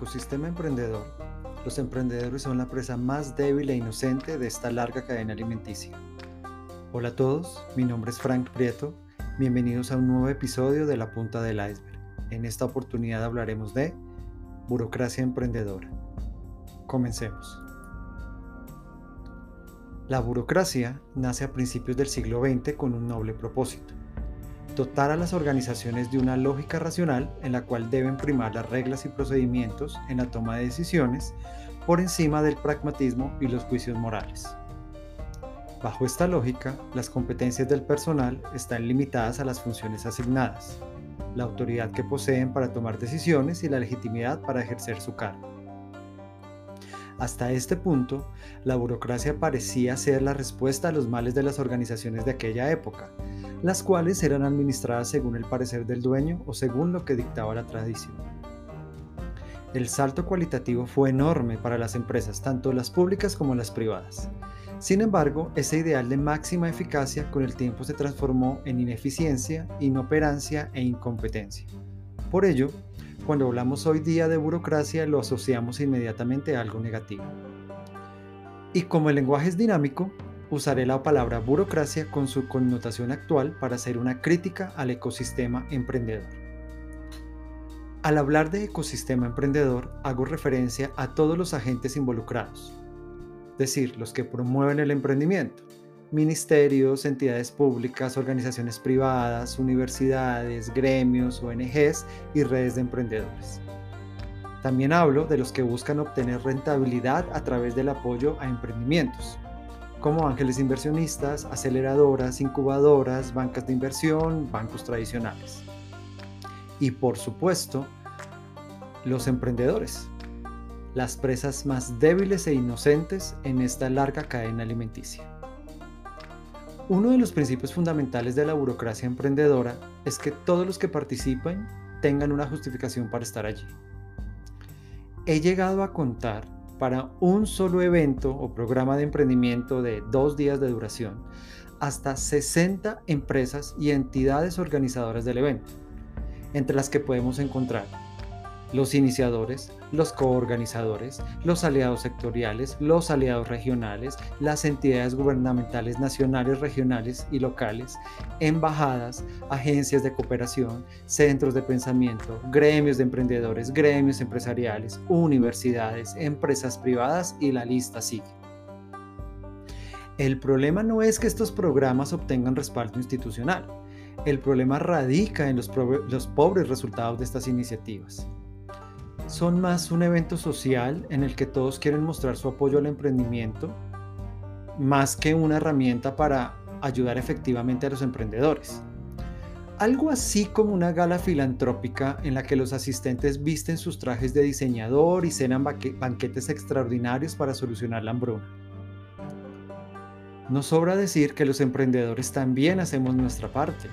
ecosistema emprendedor, los emprendedores son la presa más débil e inocente de esta larga cadena alimenticia. Hola a todos, mi nombre es Frank Prieto, bienvenidos a un nuevo episodio de La Punta del Iceberg. En esta oportunidad hablaremos de burocracia emprendedora. Comencemos. La burocracia nace a principios del siglo XX con un noble propósito dotar a las organizaciones de una lógica racional en la cual deben primar las reglas y procedimientos en la toma de decisiones por encima del pragmatismo y los juicios morales. Bajo esta lógica, las competencias del personal están limitadas a las funciones asignadas, la autoridad que poseen para tomar decisiones y la legitimidad para ejercer su cargo. Hasta este punto, la burocracia parecía ser la respuesta a los males de las organizaciones de aquella época, las cuales eran administradas según el parecer del dueño o según lo que dictaba la tradición. El salto cualitativo fue enorme para las empresas, tanto las públicas como las privadas. Sin embargo, ese ideal de máxima eficacia con el tiempo se transformó en ineficiencia, inoperancia e incompetencia. Por ello, cuando hablamos hoy día de burocracia lo asociamos inmediatamente a algo negativo. Y como el lenguaje es dinámico, usaré la palabra burocracia con su connotación actual para hacer una crítica al ecosistema emprendedor. Al hablar de ecosistema emprendedor, hago referencia a todos los agentes involucrados, es decir, los que promueven el emprendimiento, ministerios, entidades públicas, organizaciones privadas, universidades, gremios, ONGs y redes de emprendedores. También hablo de los que buscan obtener rentabilidad a través del apoyo a emprendimientos, como ángeles inversionistas, aceleradoras, incubadoras, bancas de inversión, bancos tradicionales. Y por supuesto, los emprendedores, las presas más débiles e inocentes en esta larga cadena alimenticia. Uno de los principios fundamentales de la burocracia emprendedora es que todos los que participen tengan una justificación para estar allí. He llegado a contar para un solo evento o programa de emprendimiento de dos días de duración hasta 60 empresas y entidades organizadoras del evento, entre las que podemos encontrar los iniciadores, los coorganizadores, los aliados sectoriales, los aliados regionales, las entidades gubernamentales nacionales, regionales y locales, embajadas, agencias de cooperación, centros de pensamiento, gremios de emprendedores, gremios empresariales, universidades, empresas privadas y la lista sigue. El problema no es que estos programas obtengan respaldo institucional. El problema radica en los, pobres resultados de estas iniciativas son más un evento social en el que todos quieren mostrar su apoyo al emprendimiento, más que una herramienta para ayudar efectivamente a los emprendedores. Algo así como una gala filantrópica en la que los asistentes visten sus trajes de diseñador y cenan banquetes extraordinarios para solucionar la hambruna. No sobra decir que los emprendedores también hacemos nuestra parte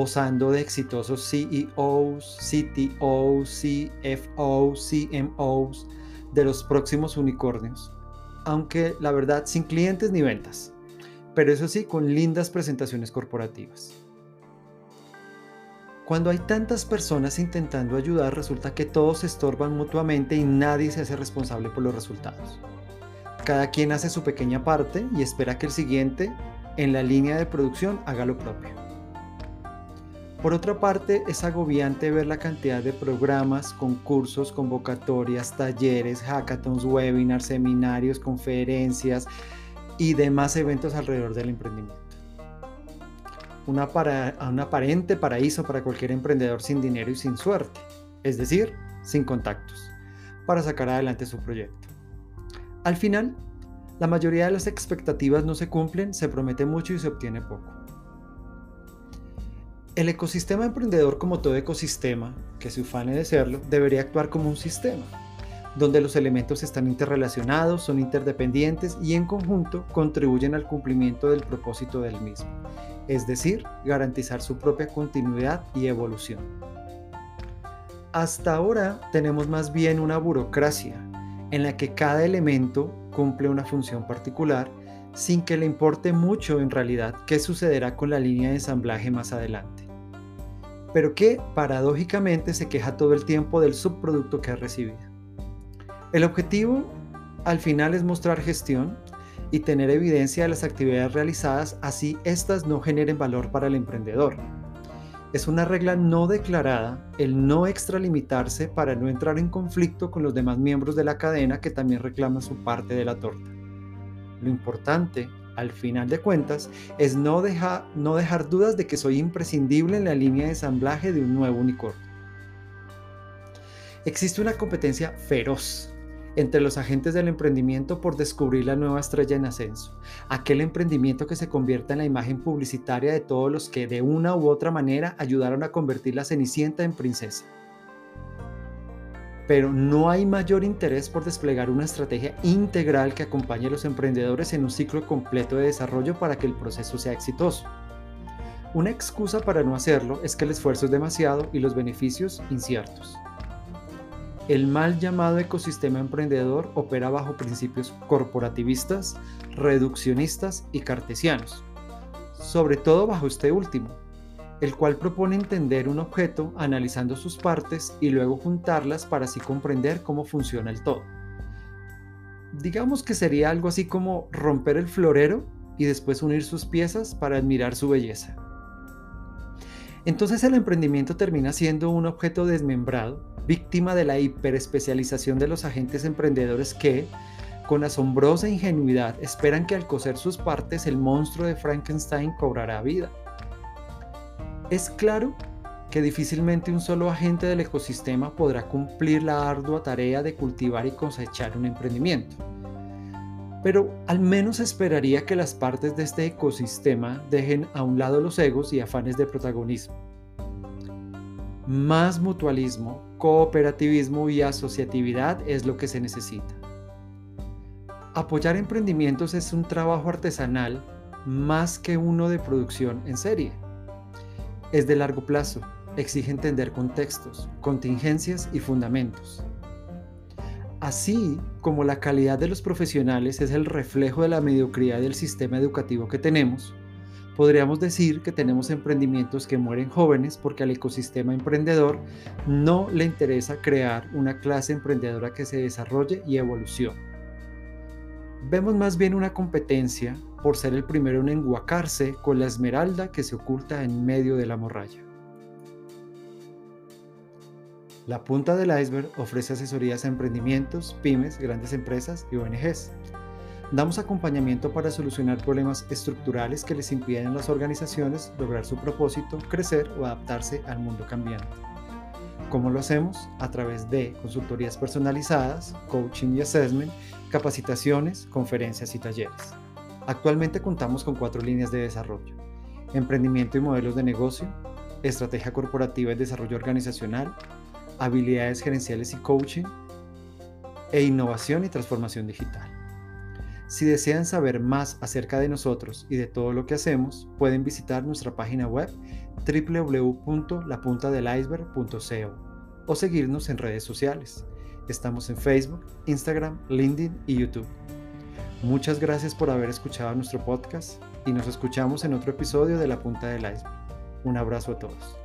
posando de exitosos CEOs, CTOs, CFOs, CMOs de los próximos unicornios, aunque la verdad sin clientes ni ventas, pero eso sí con lindas presentaciones corporativas. Cuando hay tantas personas intentando ayudar, resulta que todos se estorban mutuamente y nadie se hace responsable por los resultados. Cada quien hace su pequeña parte y espera que el siguiente en la línea de producción haga lo propio. Por otra parte, es agobiante ver la cantidad de programas, concursos, convocatorias, talleres, hackathons, webinars, seminarios, conferencias y demás eventos alrededor del emprendimiento. Un aparente paraíso para cualquier emprendedor sin dinero y sin suerte, es decir, sin contactos, para sacar adelante su proyecto. Al final, la mayoría de las expectativas no se cumplen, se promete mucho y se obtiene poco. El ecosistema emprendedor, como todo ecosistema que se ufane de serlo, debería actuar como un sistema, donde los elementos están interrelacionados, son interdependientes y en conjunto contribuyen al cumplimiento del propósito del mismo, es decir, garantizar su propia continuidad y evolución. Hasta ahora tenemos más bien una burocracia en la que cada elemento cumple una función particular sin que le importe mucho en realidad qué sucederá con la línea de ensamblaje más adelante, pero que paradójicamente se queja todo el tiempo del subproducto que ha recibido. El objetivo al final es mostrar gestión y tener evidencia de las actividades realizadas, así éstas no generen valor para el emprendedor. Es una regla no declarada el no extralimitarse para no entrar en conflicto con los demás miembros de la cadena que también reclaman su parte de la torta. Lo importante, al final de cuentas, es no, no dejar dudas de que soy imprescindible en la línea de ensamblaje de un nuevo unicornio. Existe una competencia feroz entre los agentes del emprendimiento por descubrir la nueva estrella en ascenso, aquel emprendimiento que se convierta en la imagen publicitaria de todos los que de una u otra manera ayudaron a convertir la Cenicienta en princesa. Pero no hay mayor interés por desplegar una estrategia integral que acompañe a los emprendedores en un ciclo completo de desarrollo para que el proceso sea exitoso. Una excusa para no hacerlo es que el esfuerzo es demasiado y los beneficios inciertos. El mal llamado ecosistema emprendedor opera bajo principios corporativistas, reduccionistas y cartesianos, sobre todo bajo este último, el cual propone entender un objeto analizando sus partes y luego juntarlas para así comprender cómo funciona el todo. Digamos que sería algo así como romper el florero y después unir sus piezas para admirar su belleza. Entonces el emprendimiento termina siendo un objeto desmembrado víctima de la hiperespecialización de los agentes emprendedores que, con asombrosa ingenuidad, esperan que al coser sus partes el monstruo de Frankenstein cobrará vida. Es claro que difícilmente un solo agente del ecosistema podrá cumplir la ardua tarea de cultivar y cosechar un emprendimiento. Pero al menos esperaría que las partes de este ecosistema dejen a un lado los egos y afanes de protagonismo. Más mutualismo, cooperativismo y asociatividad es lo que se necesita. Apoyar emprendimientos es un trabajo artesanal más que uno de producción en serie. Es de largo plazo, exige entender contextos, contingencias y fundamentos. Así como la calidad de los profesionales es el reflejo de la mediocridad del sistema educativo que tenemos, podríamos decir que tenemos emprendimientos que mueren jóvenes porque al ecosistema emprendedor no le interesa crear una clase emprendedora que se desarrolle y evolucione. Vemos más bien una competencia por ser el primero en enguacarse con la esmeralda que se oculta en medio de la morralla. La punta del iceberg ofrece asesorías a emprendimientos, pymes, grandes empresas y ONGs Damos acompañamiento para solucionar problemas estructurales que les impiden a las organizaciones lograr su propósito, crecer o adaptarse al mundo cambiante. ¿Cómo lo hacemos? A través de consultorías personalizadas, coaching y assessment, capacitaciones, conferencias y talleres. Actualmente contamos con cuatro líneas de desarrollo. Emprendimiento y modelos de negocio, estrategia corporativa y desarrollo organizacional, habilidades gerenciales y coaching, e innovación y transformación digital. Si desean saber más acerca de nosotros y de todo lo que hacemos, pueden visitar nuestra página web www.lapuntadeliceberg.co o seguirnos en redes sociales. Estamos en Facebook, Instagram, LinkedIn y YouTube. Muchas gracias por haber escuchado nuestro podcast y nos escuchamos en otro episodio de La Punta del Iceberg. Un abrazo a todos.